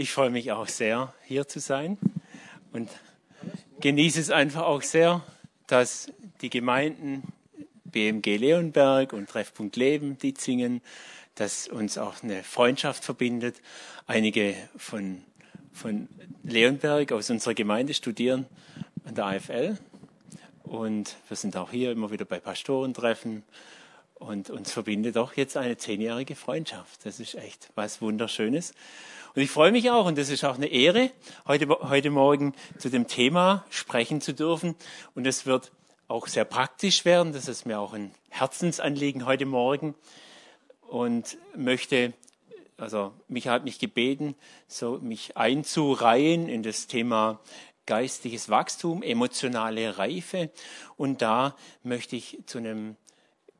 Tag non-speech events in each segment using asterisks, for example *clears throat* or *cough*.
Ich freue mich auch sehr, hier zu sein und genieße es einfach auch sehr, dass die Gemeinden BMG Leonberg und Treffpunkt Leben, Ditzingen, dass uns auch eine Freundschaft verbindet. Einige von, von Leonberg aus unserer Gemeinde studieren an der AFL und wir sind auch hier immer wieder bei Pastorentreffen und uns verbindet auch jetzt eine zehnjährige Freundschaft. Das ist echt was Wunderschönes. Und ich freue mich auch, und das ist auch eine Ehre, heute, heute Morgen zu dem Thema sprechen zu dürfen. Und es wird auch sehr praktisch werden. Das ist mir auch ein Herzensanliegen heute Morgen. Und möchte, also Michael hat mich gebeten, so mich einzureihen in das Thema geistiges Wachstum, emotionale Reife. Und da möchte ich zu einem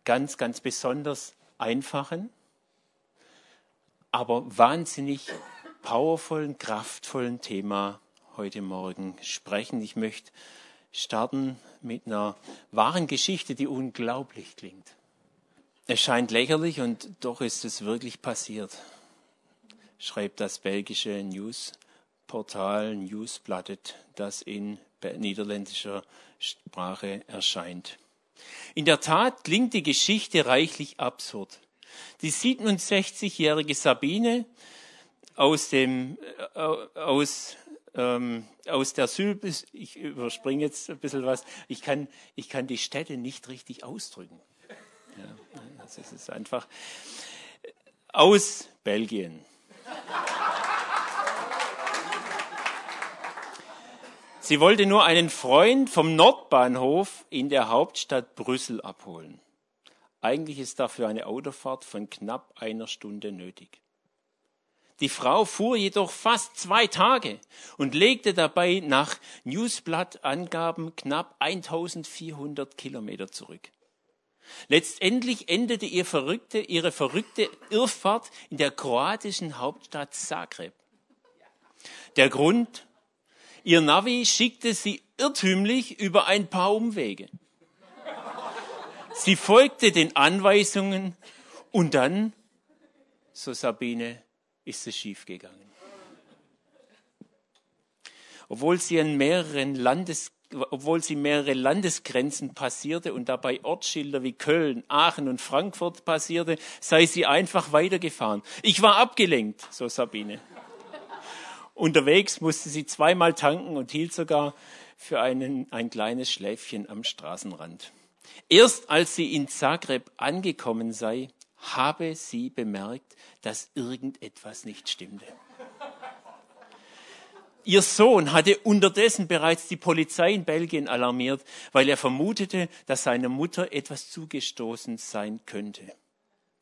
ganz, ganz besonders einfachen, aber wahnsinnig powervollen, kraftvollen Thema heute Morgen sprechen. Ich möchte starten mit einer wahren Geschichte, die unglaublich klingt. Es scheint lächerlich und doch ist es wirklich passiert, schreibt das belgische Newsportal Newsblattet, das in niederländischer Sprache erscheint. In der Tat klingt die Geschichte reichlich absurd. Die 67-jährige Sabine aus dem, äh, aus, ähm, aus der Sylbis, ich überspringe jetzt ein bisschen was, ich kann, ich kann die Städte nicht richtig ausdrücken. Ja, das ist einfach aus Belgien. Sie wollte nur einen Freund vom Nordbahnhof in der Hauptstadt Brüssel abholen. Eigentlich ist dafür eine Autofahrt von knapp einer Stunde nötig. Die Frau fuhr jedoch fast zwei Tage und legte dabei nach Newsblatt-Angaben knapp 1400 Kilometer zurück. Letztendlich endete ihr verrückte, ihre verrückte Irrfahrt in der kroatischen Hauptstadt Zagreb. Der Grund? Ihr Navi schickte sie irrtümlich über ein paar Umwege. Sie folgte den Anweisungen und dann, so Sabine, ist es schiefgegangen. Obwohl sie an mehreren Landes obwohl sie mehrere Landesgrenzen passierte und dabei Ortsschilder wie Köln, Aachen und Frankfurt passierte, sei sie einfach weitergefahren. Ich war abgelenkt, so Sabine. Unterwegs musste sie zweimal tanken und hielt sogar für einen, ein kleines Schläfchen am Straßenrand. Erst als sie in Zagreb angekommen sei, habe sie bemerkt, dass irgendetwas nicht stimmte. Ihr Sohn hatte unterdessen bereits die Polizei in Belgien alarmiert, weil er vermutete, dass seiner Mutter etwas zugestoßen sein könnte.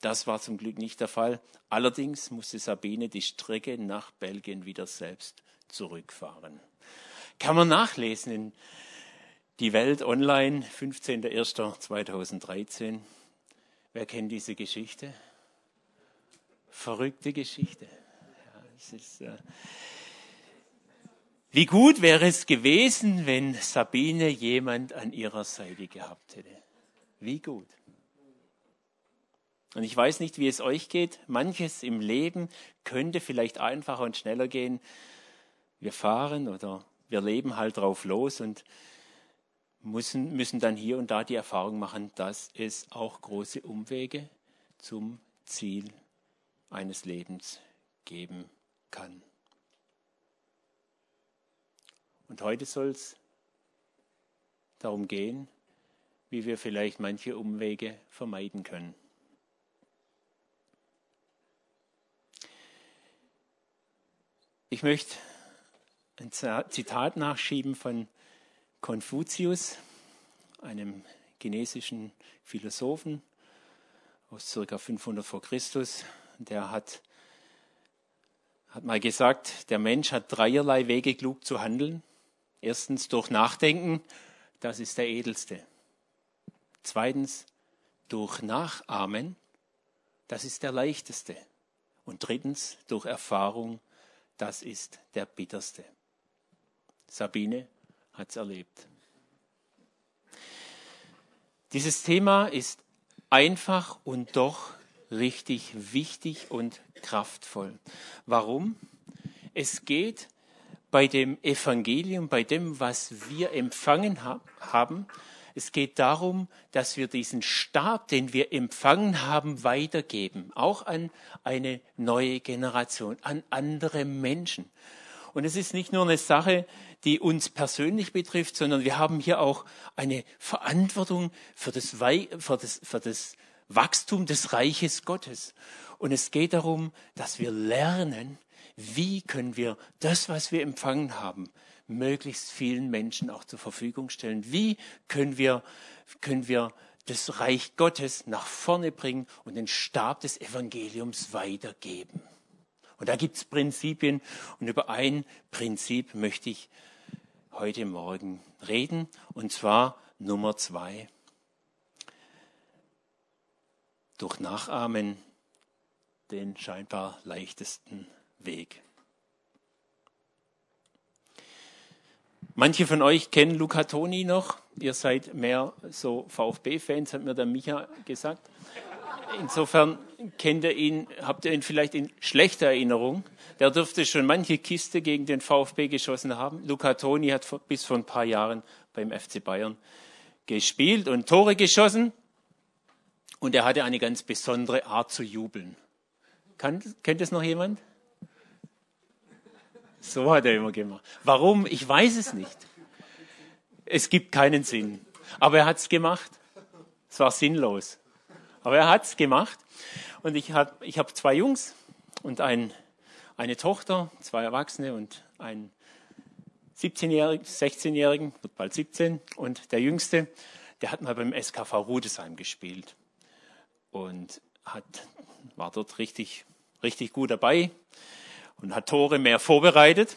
Das war zum Glück nicht der Fall. Allerdings musste Sabine die Strecke nach Belgien wieder selbst zurückfahren. Kann man nachlesen in Die Welt Online, 15.01.2013. Wer kennt diese Geschichte? Verrückte Geschichte. Ja, es ist, äh wie gut wäre es gewesen, wenn Sabine jemand an ihrer Seite gehabt hätte. Wie gut. Und ich weiß nicht, wie es euch geht. Manches im Leben könnte vielleicht einfacher und schneller gehen. Wir fahren oder wir leben halt drauf los und müssen, müssen dann hier und da die Erfahrung machen, dass es auch große Umwege zum Ziel eines Lebens geben kann. Und heute soll es darum gehen, wie wir vielleicht manche Umwege vermeiden können. Ich möchte ein Zitat nachschieben von Konfuzius, einem chinesischen Philosophen aus ca. 500 vor Christus. Der hat, hat mal gesagt, der Mensch hat dreierlei Wege, klug zu handeln. Erstens durch Nachdenken, das ist der edelste. Zweitens durch Nachahmen, das ist der leichteste. Und drittens durch Erfahrung, das ist der bitterste. Sabine hat es erlebt. Dieses Thema ist einfach und doch richtig wichtig und kraftvoll. Warum? es geht bei dem Evangelium, bei dem, was wir empfangen haben, es geht darum, dass wir diesen Stab, den wir empfangen haben, weitergeben, auch an eine neue Generation, an andere Menschen. Und es ist nicht nur eine Sache, die uns persönlich betrifft, sondern wir haben hier auch eine Verantwortung für das, für das, für das Wachstum des Reiches Gottes. Und es geht darum, dass wir lernen, wie können wir das, was wir empfangen haben, möglichst vielen Menschen auch zur Verfügung stellen? Wie können wir, können wir das Reich Gottes nach vorne bringen und den Stab des Evangeliums weitergeben? Und da gibt es Prinzipien und über ein Prinzip möchte ich heute Morgen reden, und zwar Nummer zwei. Durch Nachahmen den scheinbar leichtesten Weg. Manche von euch kennen Luca Toni noch. Ihr seid mehr so VfB-Fans, hat mir der Micha gesagt. Insofern kennt ihr ihn, habt ihr ihn vielleicht in schlechter Erinnerung. Der dürfte schon manche Kiste gegen den VfB geschossen haben. Luca Toni hat bis vor ein paar Jahren beim FC Bayern gespielt und Tore geschossen. Und er hatte eine ganz besondere Art zu jubeln. Kann, kennt es noch jemand? So hat er immer gemacht. Warum? Ich weiß es nicht. Es gibt keinen Sinn. Aber er hat es gemacht. Es war sinnlos. Aber er hat es gemacht. Und ich habe ich hab zwei Jungs und ein, eine Tochter, zwei Erwachsene und einen 17-Jährigen, 16-Jährigen, wird bald 17. Und der Jüngste, der hat mal beim SKV Rudesheim gespielt. Und hat, war dort richtig, richtig gut dabei und hat Tore mehr vorbereitet.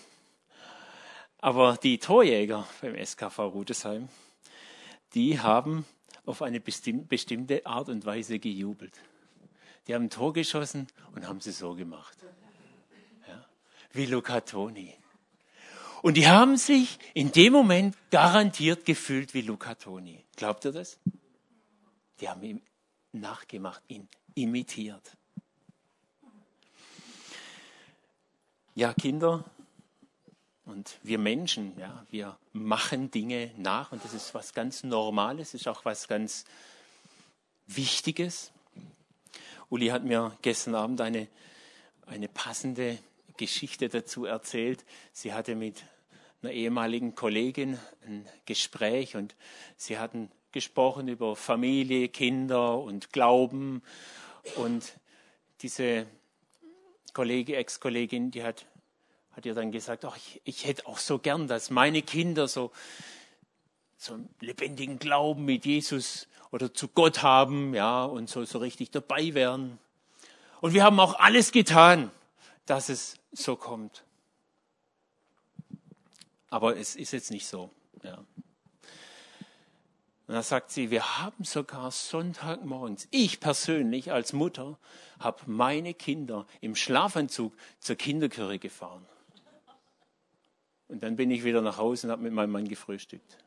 Aber die Torjäger beim SKV Rudesheim, die haben auf eine bestimmte Art und Weise gejubelt. Die haben ein Tor geschossen und haben sie so gemacht. Ja, wie Luca Toni. Und die haben sich in dem Moment garantiert gefühlt wie Luca Toni. Glaubt ihr das? Die haben ihm nachgemacht, ihn imitiert. Ja, Kinder und wir Menschen, ja, wir machen Dinge nach und das ist was ganz Normales, ist auch was ganz Wichtiges. Uli hat mir gestern Abend eine, eine passende Geschichte dazu erzählt. Sie hatte mit einer ehemaligen Kollegin ein Gespräch und sie hatten gesprochen über Familie, Kinder und Glauben. Und diese Kollege, Ex-Kollegin, die hat, hat ihr dann gesagt, ach, ich, ich hätte auch so gern, dass meine Kinder so, so einen lebendigen Glauben mit Jesus oder zu Gott haben, ja, und so, so richtig dabei wären. Und wir haben auch alles getan, dass es so kommt. Aber es ist jetzt nicht so, ja. Und da sagt sie, wir haben sogar Sonntagmorgens, ich persönlich als Mutter, habe meine Kinder im Schlafanzug zur Kinderkirche gefahren. Und dann bin ich wieder nach Hause und habe mit meinem Mann gefrühstückt.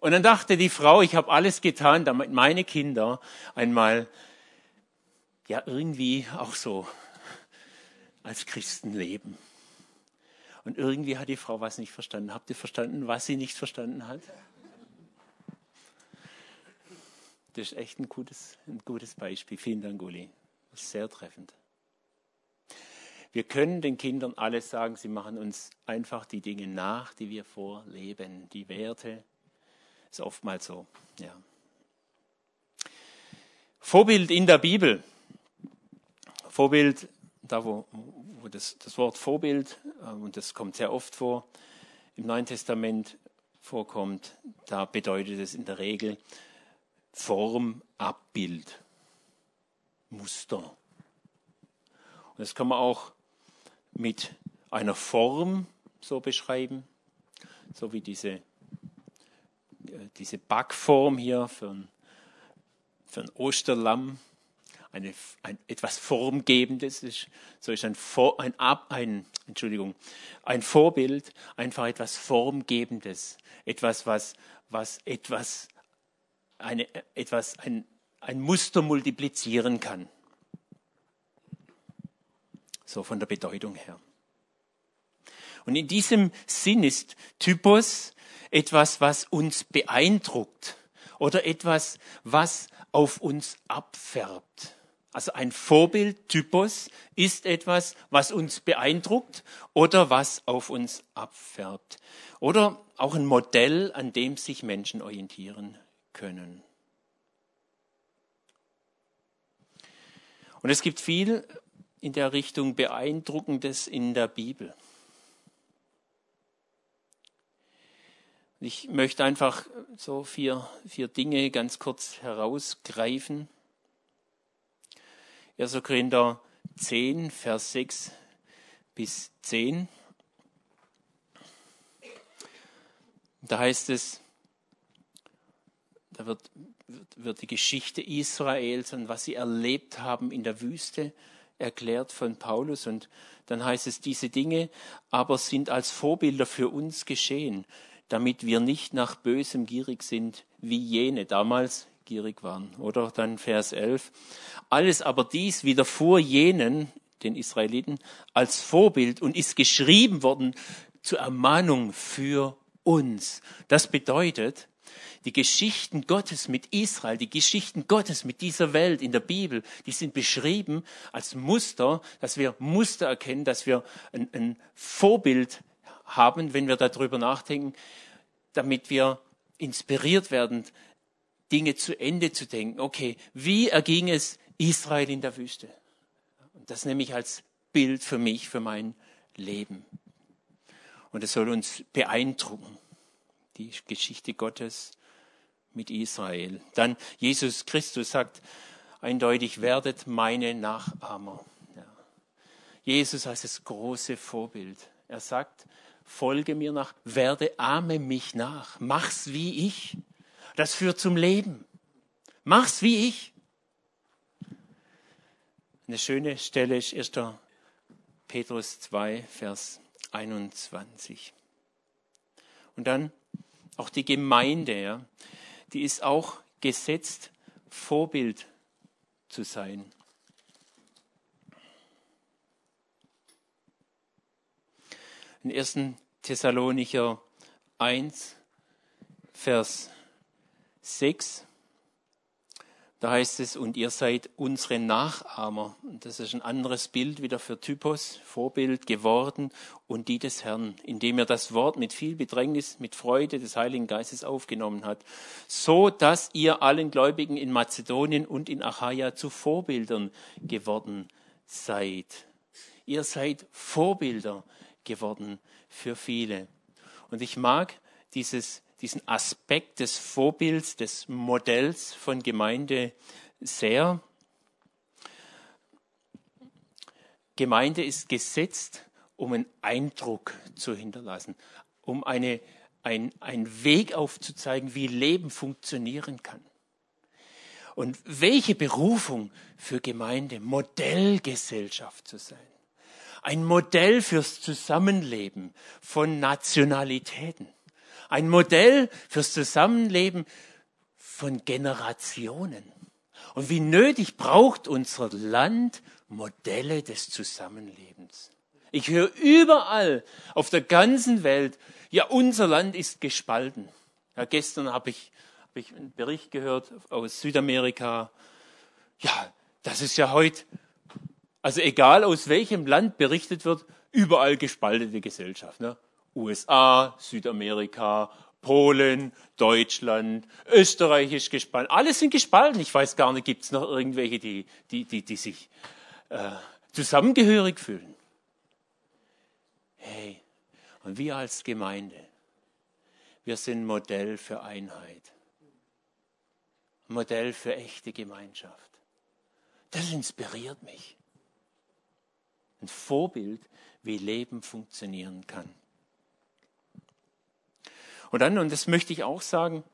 Und dann dachte die Frau, ich habe alles getan, damit meine Kinder einmal ja irgendwie auch so als Christen leben. Und irgendwie hat die Frau was nicht verstanden. Habt ihr verstanden, was sie nicht verstanden hat? Das ist echt ein gutes, ein gutes Beispiel. Vielen Dank, Uli. Das ist sehr treffend. Wir können den Kindern alles sagen, sie machen uns einfach die Dinge nach, die wir vorleben. Die Werte ist oftmals so. Ja. Vorbild in der Bibel. Vorbild, da wo, wo das, das Wort Vorbild, äh, und das kommt sehr oft vor, im Neuen Testament vorkommt, da bedeutet es in der Regel Form, Abbild, Muster. Und das kann man auch mit einer Form so beschreiben, so wie diese, äh, diese Backform hier für ein, für ein Osterlamm eine, ein, etwas Formgebendes ist. So ist ein, ein, ein, Entschuldigung, ein Vorbild einfach etwas Formgebendes. Etwas, was, was etwas, eine, etwas, ein, ein Muster multiplizieren kann. So von der Bedeutung her. Und in diesem Sinn ist Typos etwas, was uns beeindruckt oder etwas, was auf uns abfärbt. Also ein Vorbild, Typos, ist etwas, was uns beeindruckt oder was auf uns abfärbt. Oder auch ein Modell, an dem sich Menschen orientieren können. Und es gibt viel in der Richtung Beeindruckendes in der Bibel. Ich möchte einfach so vier, vier Dinge ganz kurz herausgreifen. 1. Korinther 10, Vers 6 bis 10. Da heißt es, da wird, wird, wird die Geschichte Israels und was sie erlebt haben in der Wüste erklärt von Paulus. Und dann heißt es, diese Dinge aber sind als Vorbilder für uns geschehen damit wir nicht nach Bösem gierig sind, wie jene damals gierig waren. Oder dann Vers 11. Alles aber dies widerfuhr jenen, den Israeliten, als Vorbild und ist geschrieben worden zur Ermahnung für uns. Das bedeutet, die Geschichten Gottes mit Israel, die Geschichten Gottes mit dieser Welt in der Bibel, die sind beschrieben als Muster, dass wir Muster erkennen, dass wir ein, ein Vorbild haben, wenn wir darüber nachdenken, damit wir inspiriert werden, Dinge zu Ende zu denken. Okay, wie erging es Israel in der Wüste? Und das nehme ich als Bild für mich, für mein Leben. Und es soll uns beeindrucken, die Geschichte Gottes mit Israel. Dann Jesus Christus sagt eindeutig, werdet meine Nachahmer. Ja. Jesus als das große Vorbild. Er sagt, folge mir nach, werde, ahme mich nach, mach's wie ich. Das führt zum Leben. Mach's wie ich. Eine schöne Stelle ist 1. Petrus 2, Vers 21. Und dann auch die Gemeinde, ja, die ist auch gesetzt, Vorbild zu sein. in 1. Thessalonicher 1, Vers 6. Da heißt es, und ihr seid unsere Nachahmer. Das ist ein anderes Bild wieder für Typos, Vorbild geworden und die des Herrn, indem er das Wort mit viel Bedrängnis, mit Freude des Heiligen Geistes aufgenommen hat, so dass ihr allen Gläubigen in Mazedonien und in Achaia zu Vorbildern geworden seid. Ihr seid Vorbilder geworden für viele. Und ich mag dieses, diesen Aspekt des Vorbilds, des Modells von Gemeinde sehr. Gemeinde ist gesetzt, um einen Eindruck zu hinterlassen, um eine, ein, einen Weg aufzuzeigen, wie Leben funktionieren kann. Und welche Berufung für Gemeinde, Modellgesellschaft zu sein ein Modell fürs Zusammenleben von Nationalitäten, ein Modell fürs Zusammenleben von Generationen. Und wie nötig braucht unser Land Modelle des Zusammenlebens. Ich höre überall auf der ganzen Welt, ja, unser Land ist gespalten. Ja, gestern habe ich, hab ich einen Bericht gehört aus Südamerika. Ja, das ist ja heute also egal aus welchem Land berichtet wird, überall gespaltete Gesellschaft. Ne? USA, Südamerika, Polen, Deutschland, Österreich ist gespalten. Alle sind gespalten. Ich weiß gar nicht, gibt es noch irgendwelche, die, die, die, die sich äh, zusammengehörig fühlen. Hey, und wir als Gemeinde, wir sind Modell für Einheit. Modell für echte Gemeinschaft. Das inspiriert mich ein Vorbild, wie Leben funktionieren kann. Und dann, und das möchte ich auch sagen,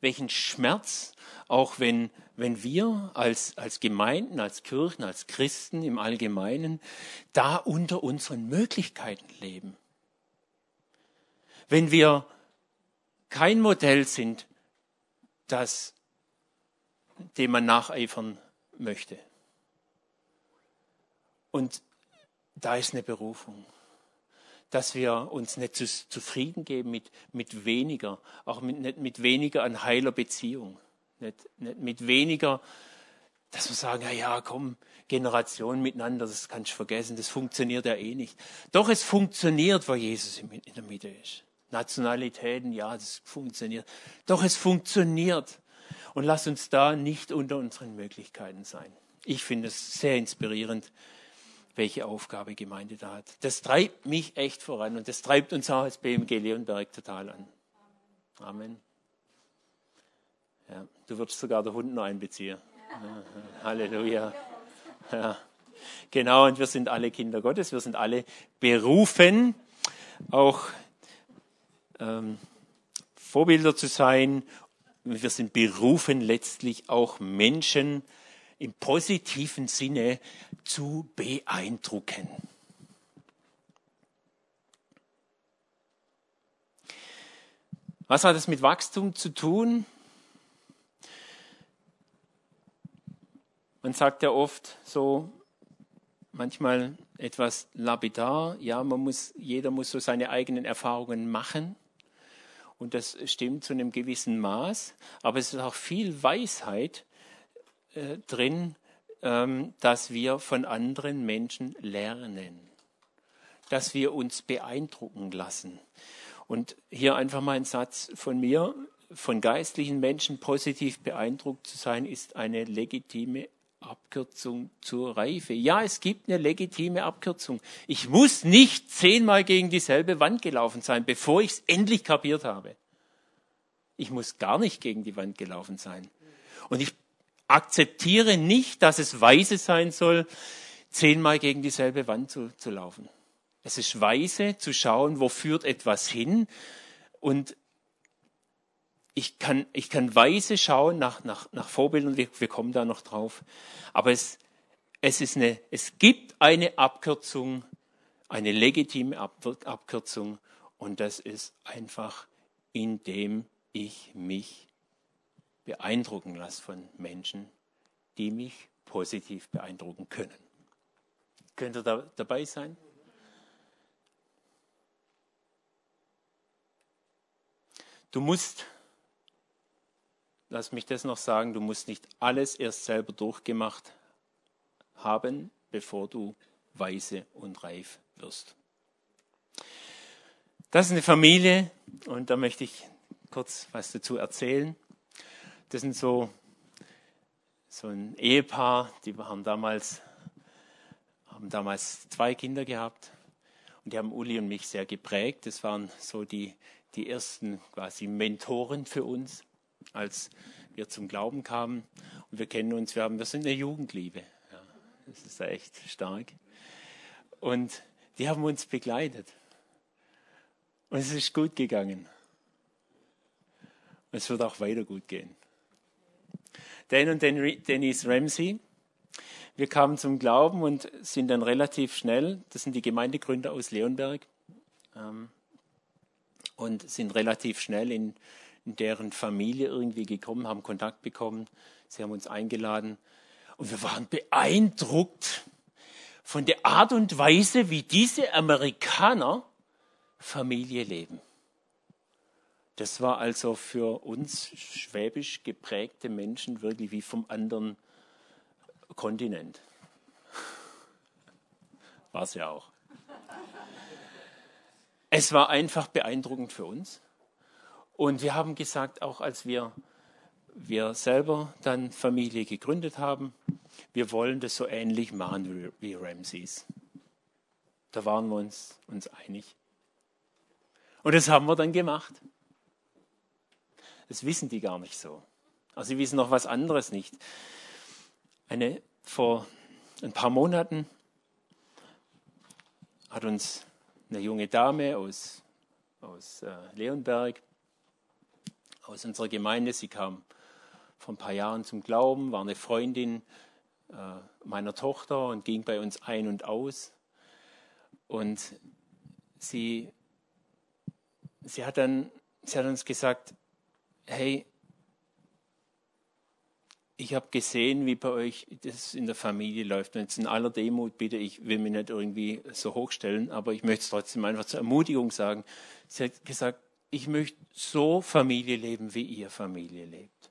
welchen Schmerz, auch wenn, wenn wir als, als Gemeinden, als Kirchen, als Christen im Allgemeinen da unter unseren Möglichkeiten leben. Wenn wir kein Modell sind, das, dem man nacheifern möchte. Und da ist eine Berufung, dass wir uns nicht zu, zufrieden geben mit, mit weniger, auch mit, nicht mit weniger an heiler Beziehung, nicht, nicht mit weniger, dass wir sagen, ja, ja, komm, Generationen miteinander, das kannst du vergessen, das funktioniert ja eh nicht. Doch es funktioniert, wo Jesus in der Mitte ist. Nationalitäten, ja, das funktioniert. Doch es funktioniert. Und lass uns da nicht unter unseren Möglichkeiten sein. Ich finde es sehr inspirierend, welche Aufgabe Gemeinde da hat. Das treibt mich echt voran und das treibt uns auch als BMG Leonberg total an. Amen. Ja, du würdest sogar der Hund noch einbeziehen. Ja, Halleluja. Ja. Genau, und wir sind alle Kinder Gottes, wir sind alle berufen, auch ähm, Vorbilder zu sein. Wir sind berufen, letztlich auch Menschen im positiven Sinne zu beeindrucken. Was hat es mit Wachstum zu tun? Man sagt ja oft so, manchmal etwas lapidar, ja, man muss, jeder muss so seine eigenen Erfahrungen machen. Und das stimmt zu einem gewissen Maß. Aber es ist auch viel Weisheit äh, drin, ähm, dass wir von anderen Menschen lernen. Dass wir uns beeindrucken lassen. Und hier einfach mal ein Satz von mir. Von geistlichen Menschen positiv beeindruckt zu sein, ist eine legitime Abkürzung zur Reife. Ja, es gibt eine legitime Abkürzung. Ich muss nicht zehnmal gegen dieselbe Wand gelaufen sein, bevor ich es endlich kapiert habe. Ich muss gar nicht gegen die Wand gelaufen sein. Und ich akzeptiere nicht, dass es weise sein soll, zehnmal gegen dieselbe Wand zu, zu laufen. Es ist weise zu schauen, wo führt etwas hin und ich kann, ich kann weise schauen nach, nach, nach Vorbildern, wir, wir kommen da noch drauf. Aber es, es, ist eine, es gibt eine Abkürzung, eine legitime Abkürzung und das ist einfach, indem ich mich beeindrucken lasse von Menschen, die mich positiv beeindrucken können. Könnt ihr da dabei sein? Du musst lass mich das noch sagen, du musst nicht alles erst selber durchgemacht haben, bevor du weise und reif wirst. Das ist eine Familie und da möchte ich kurz was dazu erzählen. Das sind so, so ein Ehepaar, die haben damals, haben damals zwei Kinder gehabt und die haben Uli und mich sehr geprägt. Das waren so die, die ersten quasi Mentoren für uns als wir zum Glauben kamen. Und wir kennen uns, wir, haben, wir sind eine Jugendliebe. Ja, das ist echt stark. Und die haben uns begleitet. Und es ist gut gegangen. Und es wird auch weiter gut gehen. Dan und Denise Ramsey, wir kamen zum Glauben und sind dann relativ schnell, das sind die Gemeindegründer aus Leonberg, ähm, und sind relativ schnell in in deren Familie irgendwie gekommen, haben Kontakt bekommen. Sie haben uns eingeladen und wir waren beeindruckt von der Art und Weise, wie diese Amerikaner Familie leben. Das war also für uns schwäbisch geprägte Menschen wirklich wie vom anderen Kontinent. War es ja auch. Es war einfach beeindruckend für uns. Und wir haben gesagt, auch als wir, wir selber dann Familie gegründet haben, wir wollen das so ähnlich machen wie, Ramses. Da waren wir uns, uns einig. Und das haben wir dann gemacht. Das wissen die gar nicht so. Also sie wissen noch was anderes nicht. Eine, vor ein paar Monaten hat uns eine junge Dame aus, aus äh, Leonberg aus unserer Gemeinde. Sie kam vor ein paar Jahren zum Glauben, war eine Freundin äh, meiner Tochter und ging bei uns ein und aus. Und sie, sie, hat dann, sie hat uns gesagt, hey, ich habe gesehen, wie bei euch das in der Familie läuft. Und jetzt in aller Demut bitte, ich will mich nicht irgendwie so hochstellen, aber ich möchte es trotzdem einfach zur Ermutigung sagen. Sie hat gesagt, ich möchte so Familie leben, wie ihr Familie lebt.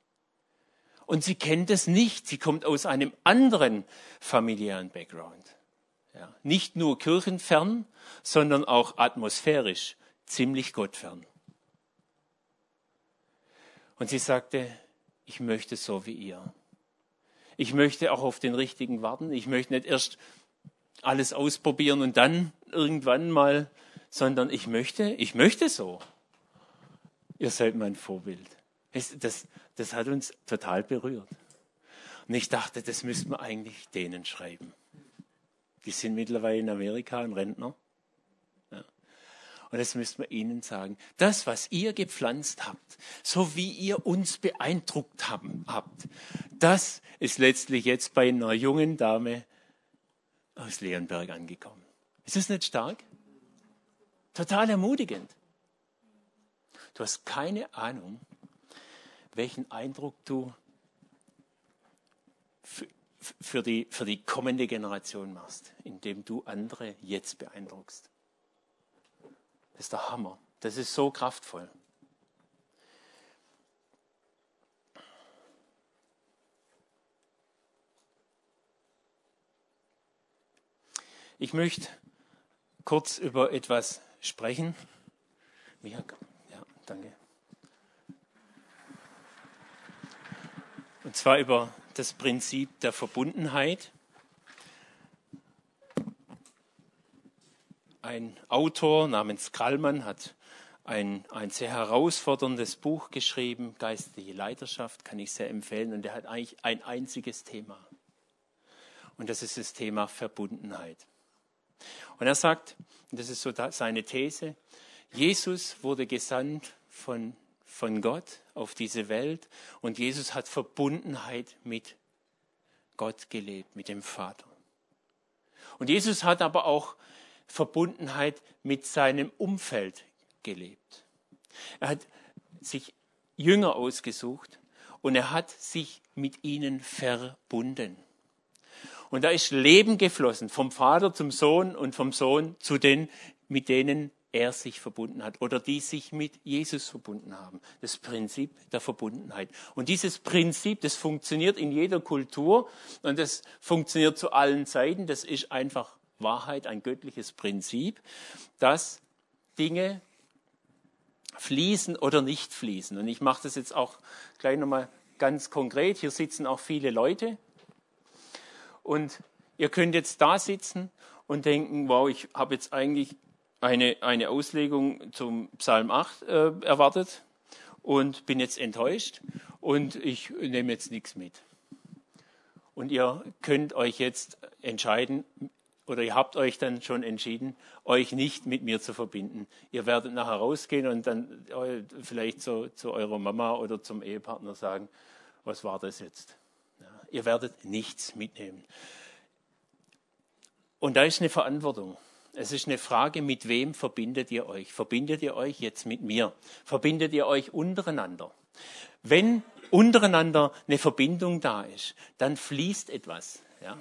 Und sie kennt es nicht. Sie kommt aus einem anderen familiären Background. Ja, nicht nur kirchenfern, sondern auch atmosphärisch ziemlich gottfern. Und sie sagte, ich möchte so wie ihr. Ich möchte auch auf den richtigen warten. Ich möchte nicht erst alles ausprobieren und dann irgendwann mal, sondern ich möchte, ich möchte so. Ihr seid mein Vorbild. Das, das hat uns total berührt. Und ich dachte, das müssten wir eigentlich denen schreiben. Die sind mittlerweile in Amerika ein Rentner. Und das müssten wir ihnen sagen. Das, was ihr gepflanzt habt, so wie ihr uns beeindruckt haben, habt, das ist letztlich jetzt bei einer jungen Dame aus Leonberg angekommen. Ist das nicht stark? Total ermutigend. Du hast keine Ahnung, welchen Eindruck du für die, für die kommende Generation machst, indem du andere jetzt beeindruckst. Das ist der Hammer. Das ist so kraftvoll. Ich möchte kurz über etwas sprechen. Ja, danke. Und zwar über das Prinzip der Verbundenheit. Ein Autor namens Krallmann hat ein, ein sehr herausforderndes Buch geschrieben, Geistliche Leiterschaft, kann ich sehr empfehlen. Und er hat eigentlich ein einziges Thema. Und das ist das Thema Verbundenheit. Und er sagt, und das ist so seine These, Jesus wurde gesandt von, von Gott auf diese Welt und Jesus hat Verbundenheit mit Gott gelebt, mit dem Vater. Und Jesus hat aber auch Verbundenheit mit seinem Umfeld gelebt. Er hat sich Jünger ausgesucht und er hat sich mit ihnen verbunden. Und da ist Leben geflossen, vom Vater zum Sohn und vom Sohn zu den, mit denen er sich verbunden hat oder die sich mit Jesus verbunden haben. Das Prinzip der Verbundenheit. Und dieses Prinzip, das funktioniert in jeder Kultur und das funktioniert zu allen Zeiten. Das ist einfach Wahrheit, ein göttliches Prinzip, dass Dinge fließen oder nicht fließen. Und ich mache das jetzt auch gleich nochmal ganz konkret. Hier sitzen auch viele Leute und ihr könnt jetzt da sitzen und denken, wow, ich habe jetzt eigentlich eine, eine Auslegung zum Psalm 8 äh, erwartet und bin jetzt enttäuscht und ich nehme jetzt nichts mit. Und ihr könnt euch jetzt entscheiden, oder ihr habt euch dann schon entschieden, euch nicht mit mir zu verbinden. Ihr werdet nachher rausgehen und dann äh, vielleicht so, zu eurer Mama oder zum Ehepartner sagen, was war das jetzt? Ihr werdet nichts mitnehmen. Und da ist eine Verantwortung. Es ist eine Frage, mit wem verbindet ihr euch? Verbindet ihr euch jetzt mit mir? Verbindet ihr euch untereinander? Wenn untereinander eine Verbindung da ist, dann fließt etwas. Ja?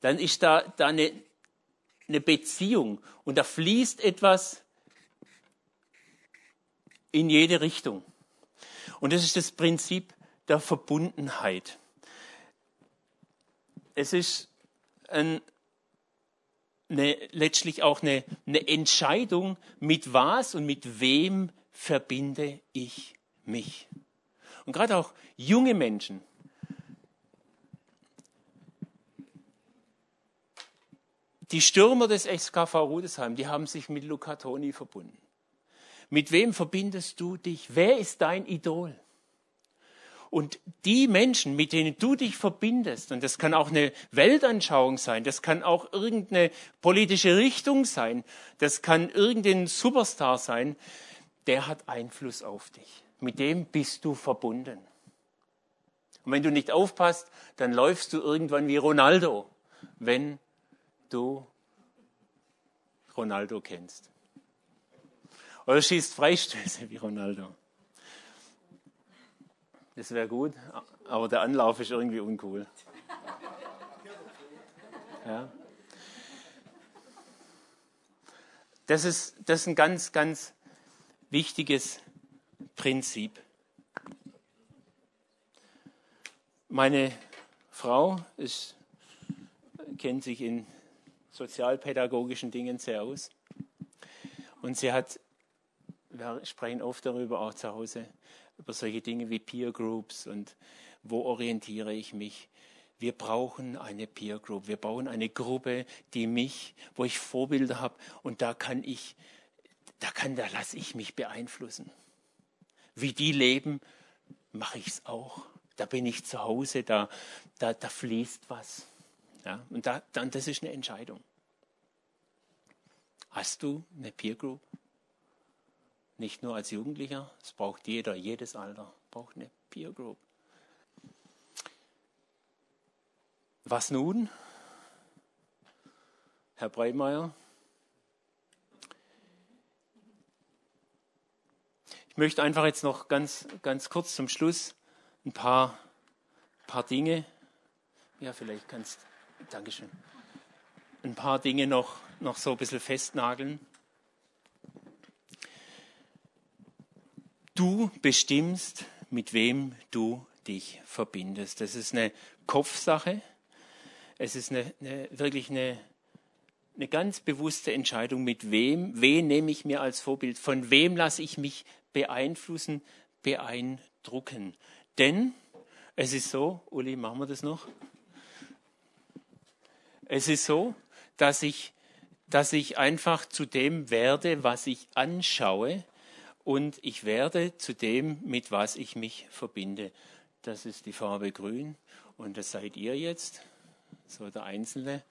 Dann ist da, da eine, eine Beziehung und da fließt etwas in jede Richtung. Und das ist das Prinzip der Verbundenheit es ist ein, eine, letztlich auch eine, eine Entscheidung, mit was und mit wem verbinde ich mich. Und gerade auch junge Menschen, Die Stürmer des SKV Rudesheim, die haben sich mit Luca Toni verbunden. Mit wem verbindest du dich? Wer ist dein Idol? Und die Menschen, mit denen du dich verbindest, und das kann auch eine Weltanschauung sein, das kann auch irgendeine politische Richtung sein, das kann irgendein Superstar sein, der hat Einfluss auf dich. Mit dem bist du verbunden. Und wenn du nicht aufpasst, dann läufst du irgendwann wie Ronaldo, wenn du Ronaldo kennst. Oder schießt Freistöße wie Ronaldo. Das wäre gut, aber der Anlauf ist irgendwie uncool. Ja. Das ist, das ist ein ganz, ganz wichtiges Prinzip. Meine Frau ist, kennt sich in sozialpädagogischen Dingen sehr aus. Und sie hat, wir sprechen oft darüber, auch zu Hause, über solche Dinge wie Peer Groups und wo orientiere ich mich. Wir brauchen eine Peer Group. Wir brauchen eine Gruppe, die mich, wo ich Vorbilder habe und da kann ich, da kann, da lasse ich mich beeinflussen. Wie die leben, mache ich es auch. Da bin ich zu Hause, da, da, da fließt was. Ja, und da, dann, das ist eine Entscheidung. Hast du eine Peer Group? Nicht nur als Jugendlicher, es braucht jeder, jedes Alter braucht eine Peer Group. Was nun? Herr Breitmeier? Ich möchte einfach jetzt noch ganz, ganz kurz zum Schluss ein paar, paar Dinge, ja, vielleicht kannst, Dankeschön, ein paar Dinge noch, noch so ein bisschen festnageln. Du bestimmst, mit wem du dich verbindest. Das ist eine Kopfsache. Es ist eine, eine, wirklich eine, eine ganz bewusste Entscheidung, mit wem, wen nehme ich mir als Vorbild, von wem lasse ich mich beeinflussen, beeindrucken. Denn es ist so, Uli, machen wir das noch? Es ist so, dass ich, dass ich einfach zu dem werde, was ich anschaue, und ich werde zu dem, mit was ich mich verbinde. Das ist die Farbe grün und das seid ihr jetzt, so der Einzelne.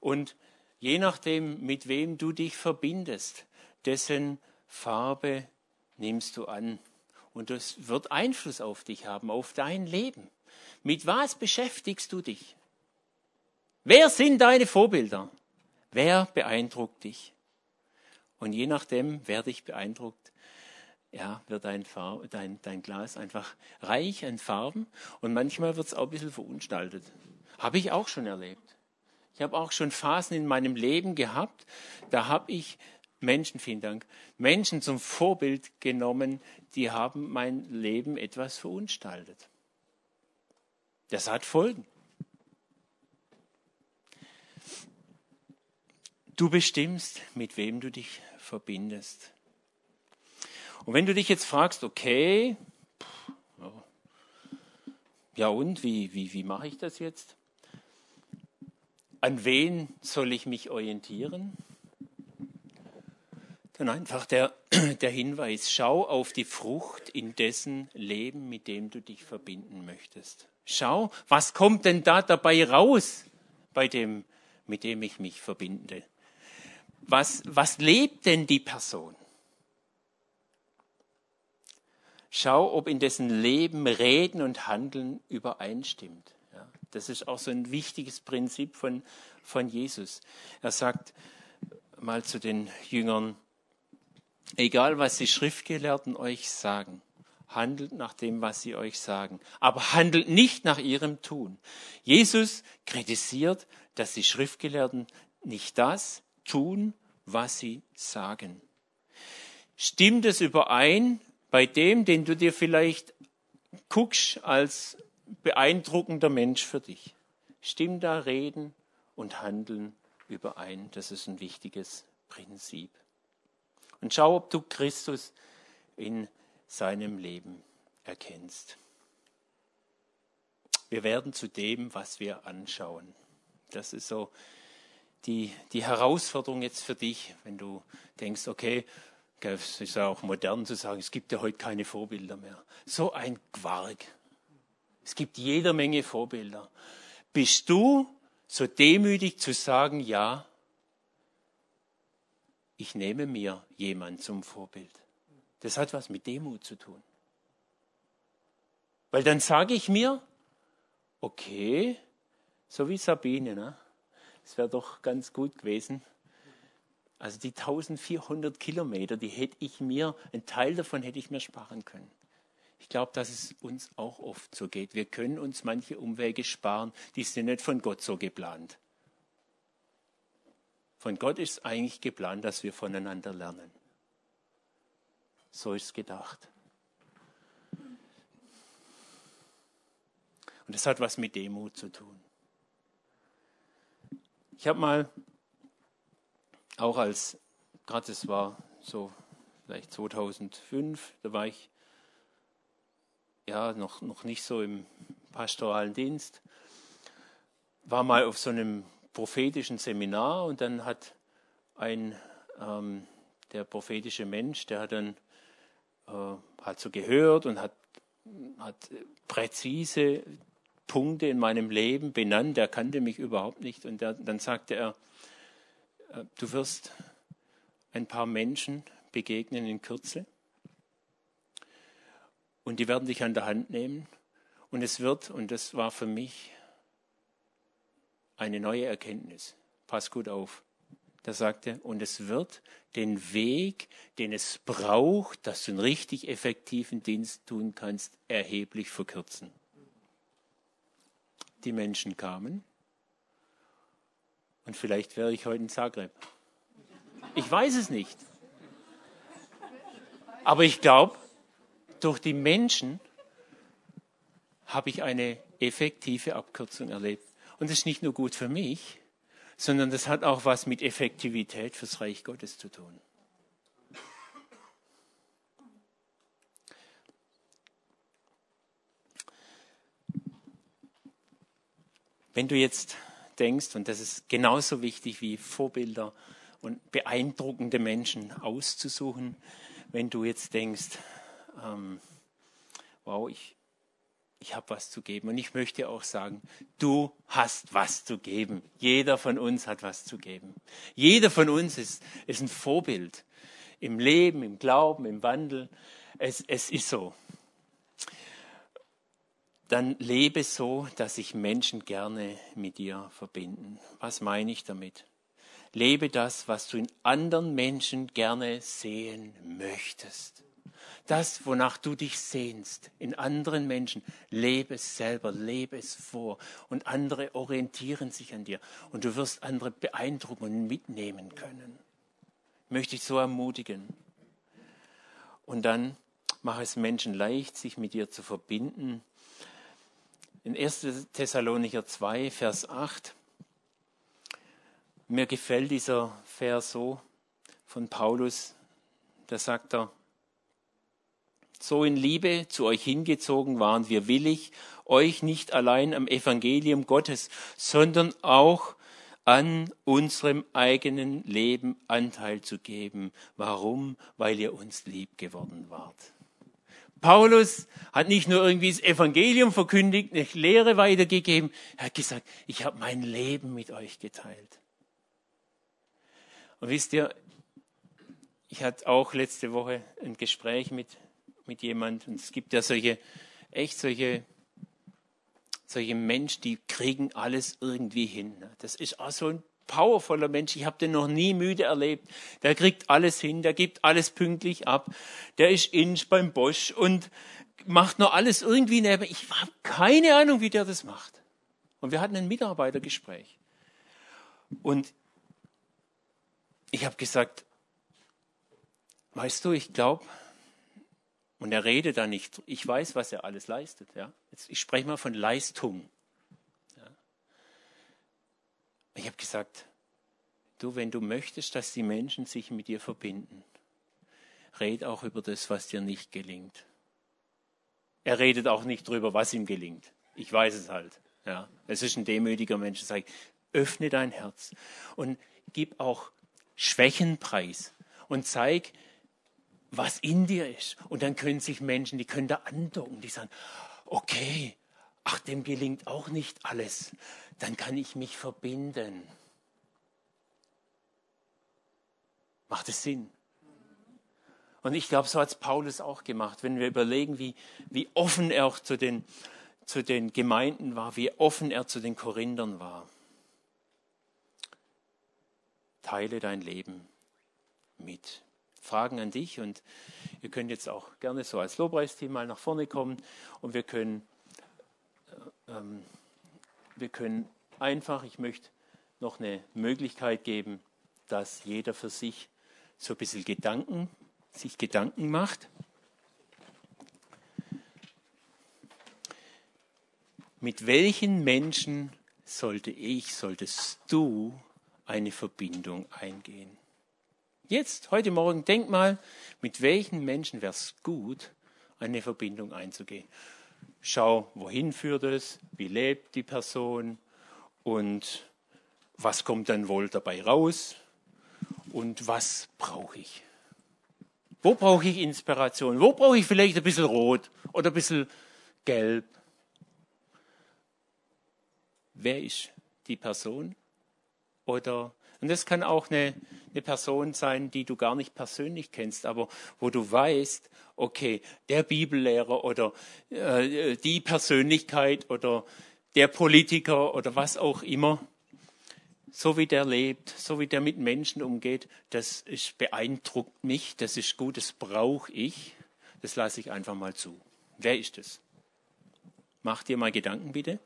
Und je nachdem, mit wem du dich verbindest, dessen Farbe nimmst du an. Und das wird Einfluss auf dich haben, auf dein Leben. Mit was beschäftigst du dich? Wer sind deine Vorbilder? Wer beeindruckt dich? Und je nachdem, wer dich beeindruckt, ja, wird dein, Farb, dein, dein Glas einfach reich an Farben und manchmal wird es auch ein bisschen verunstaltet. Habe ich auch schon erlebt. Ich habe auch schon Phasen in meinem Leben gehabt, da habe ich Menschen, vielen Dank, Menschen zum Vorbild genommen, die haben mein Leben etwas verunstaltet. Das hat Folgen. Du bestimmst, mit wem du dich verbindest. Und wenn du dich jetzt fragst, okay, ja und, wie, wie, wie mache ich das jetzt? An wen soll ich mich orientieren? Dann einfach der, *clears throat* der Hinweis, schau auf die Frucht in dessen Leben, mit dem du dich verbinden möchtest. Schau, was kommt denn da dabei raus bei dem, mit dem ich mich verbinde? Was, was lebt denn die Person? Schau, ob in dessen Leben Reden und Handeln übereinstimmt. Ja, das ist auch so ein wichtiges Prinzip von, von Jesus. Er sagt mal zu den Jüngern, egal was die Schriftgelehrten euch sagen, handelt nach dem, was sie euch sagen, aber handelt nicht nach ihrem Tun. Jesus kritisiert, dass die Schriftgelehrten nicht das tun, was sie sagen. Stimmt es überein bei dem, den du dir vielleicht guckst als beeindruckender Mensch für dich. Stimmt da Reden und Handeln überein. Das ist ein wichtiges Prinzip. Und schau, ob du Christus in seinem Leben erkennst. Wir werden zu dem, was wir anschauen. Das ist so die, die Herausforderung jetzt für dich, wenn du denkst, okay, es ist ja auch modern zu sagen, es gibt ja heute keine Vorbilder mehr. So ein Quark. Es gibt jede Menge Vorbilder. Bist du so demütig zu sagen, ja, ich nehme mir jemand zum Vorbild. Das hat was mit Demut zu tun. Weil dann sage ich mir, okay, so wie Sabine, ne? Es wäre doch ganz gut gewesen, also die 1400 Kilometer, die hätte ich mir, ein Teil davon hätte ich mir sparen können. Ich glaube, dass es uns auch oft so geht. Wir können uns manche Umwege sparen, die sind nicht von Gott so geplant. Von Gott ist eigentlich geplant, dass wir voneinander lernen. So ist es gedacht. Und das hat was mit Demut zu tun. Ich habe mal auch als, gerade es war so vielleicht 2005, da war ich ja noch, noch nicht so im pastoralen Dienst, war mal auf so einem prophetischen Seminar und dann hat ein, ähm, der prophetische Mensch, der hat dann äh, hat so gehört und hat, hat präzise Punkte in meinem Leben benannt. Er kannte mich überhaupt nicht und der, dann sagte er, äh, du wirst ein paar Menschen begegnen in Kürze und die werden dich an der Hand nehmen und es wird, und das war für mich eine neue Erkenntnis, pass gut auf, da sagte, und es wird den Weg, den es braucht, dass du einen richtig effektiven Dienst tun kannst, erheblich verkürzen. Die Menschen kamen und vielleicht wäre ich heute in Zagreb. Ich weiß es nicht. Aber ich glaube, durch die Menschen habe ich eine effektive Abkürzung erlebt. Und das ist nicht nur gut für mich, sondern das hat auch was mit Effektivität fürs Reich Gottes zu tun. Wenn du jetzt denkst, und das ist genauso wichtig wie Vorbilder und beeindruckende Menschen auszusuchen, wenn du jetzt denkst, ähm, wow, ich, ich habe was zu geben. Und ich möchte auch sagen, du hast was zu geben. Jeder von uns hat was zu geben. Jeder von uns ist, ist ein Vorbild im Leben, im Glauben, im Wandel. Es, es ist so. Dann lebe so, dass sich Menschen gerne mit dir verbinden. Was meine ich damit? Lebe das, was du in anderen Menschen gerne sehen möchtest das, wonach du dich sehnst, in anderen Menschen, lebe es selber, lebe es vor. Und andere orientieren sich an dir. Und du wirst andere beeindrucken und mitnehmen können. Möchte ich so ermutigen. Und dann mach es Menschen leicht, sich mit dir zu verbinden. In 1. Thessalonicher 2, Vers 8. Mir gefällt dieser Vers so von Paulus. Da sagt er, so in Liebe zu euch hingezogen waren wir willig, euch nicht allein am Evangelium Gottes, sondern auch an unserem eigenen Leben Anteil zu geben. Warum? Weil ihr uns lieb geworden wart. Paulus hat nicht nur irgendwie das Evangelium verkündigt, eine Lehre weitergegeben, er hat gesagt, ich habe mein Leben mit euch geteilt. Und wisst ihr, ich hatte auch letzte Woche ein Gespräch mit mit jemand. Und es gibt ja solche, echt solche, solche Menschen, die kriegen alles irgendwie hin. Das ist auch so ein powervoller Mensch. Ich habe den noch nie müde erlebt. Der kriegt alles hin, der gibt alles pünktlich ab. Der ist inch beim Bosch und macht noch alles irgendwie neben. Ich habe keine Ahnung, wie der das macht. Und wir hatten ein Mitarbeitergespräch. Und ich habe gesagt, weißt du, ich glaube, und er redet da nicht. Ich weiß, was er alles leistet. Ja? Jetzt, ich spreche mal von Leistung. Ich habe gesagt, du, wenn du möchtest, dass die Menschen sich mit dir verbinden, red auch über das, was dir nicht gelingt. Er redet auch nicht darüber, was ihm gelingt. Ich weiß es halt. Ja, es ist ein demütiger Mensch. Er sagt, öffne dein Herz und gib auch Schwächen preis und zeig, was in dir ist. Und dann können sich Menschen, die können da andocken, die sagen, okay, ach, dem gelingt auch nicht alles. Dann kann ich mich verbinden. Macht es Sinn? Und ich glaube, so hat es Paulus auch gemacht. Wenn wir überlegen, wie, wie offen er auch zu den, zu den Gemeinden war, wie offen er zu den Korinthern war. Teile dein Leben mit Fragen an dich und ihr könnt jetzt auch gerne so als Lobpreisteam mal nach vorne kommen und wir können, ähm, wir können einfach, ich möchte noch eine Möglichkeit geben, dass jeder für sich so ein bisschen Gedanken, sich Gedanken macht. Mit welchen Menschen sollte ich, solltest du eine Verbindung eingehen? Jetzt, heute Morgen, denk mal, mit welchen Menschen wäre es gut, eine Verbindung einzugehen. Schau, wohin führt es, wie lebt die Person und was kommt dann wohl dabei raus und was brauche ich. Wo brauche ich Inspiration? Wo brauche ich vielleicht ein bisschen rot oder ein bisschen gelb? Wer ist die Person? Oder, und das kann auch eine, eine Person sein, die du gar nicht persönlich kennst, aber wo du weißt, okay, der Bibellehrer oder äh, die Persönlichkeit oder der Politiker oder was auch immer, so wie der lebt, so wie der mit Menschen umgeht, das ist, beeindruckt mich, das ist gut, das brauche ich, das lasse ich einfach mal zu. Wer ist es? Mach dir mal Gedanken bitte.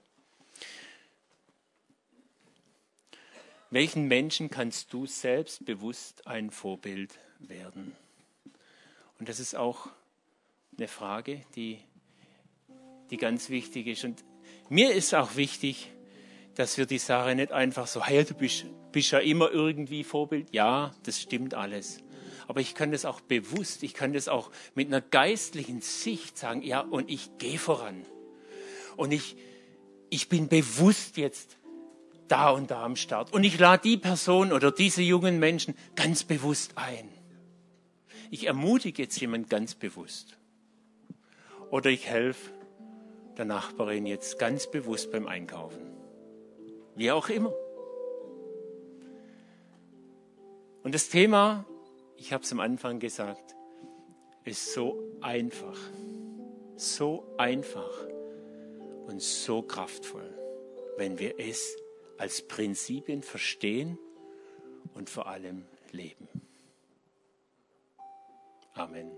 Welchen Menschen kannst du selbstbewusst ein Vorbild werden? Und das ist auch eine Frage, die, die ganz wichtig ist. Und mir ist auch wichtig, dass wir die Sache nicht einfach so, hey, du bist, bist ja immer irgendwie Vorbild. Ja, das stimmt alles. Aber ich kann das auch bewusst, ich kann das auch mit einer geistlichen Sicht sagen, ja, und ich gehe voran. Und ich, ich bin bewusst jetzt da und da am Start. Und ich lade die Person oder diese jungen Menschen ganz bewusst ein. Ich ermutige jetzt jemand ganz bewusst. Oder ich helfe der Nachbarin jetzt ganz bewusst beim Einkaufen. Wie auch immer. Und das Thema, ich habe es am Anfang gesagt, ist so einfach. So einfach und so kraftvoll, wenn wir es als Prinzipien verstehen und vor allem leben. Amen.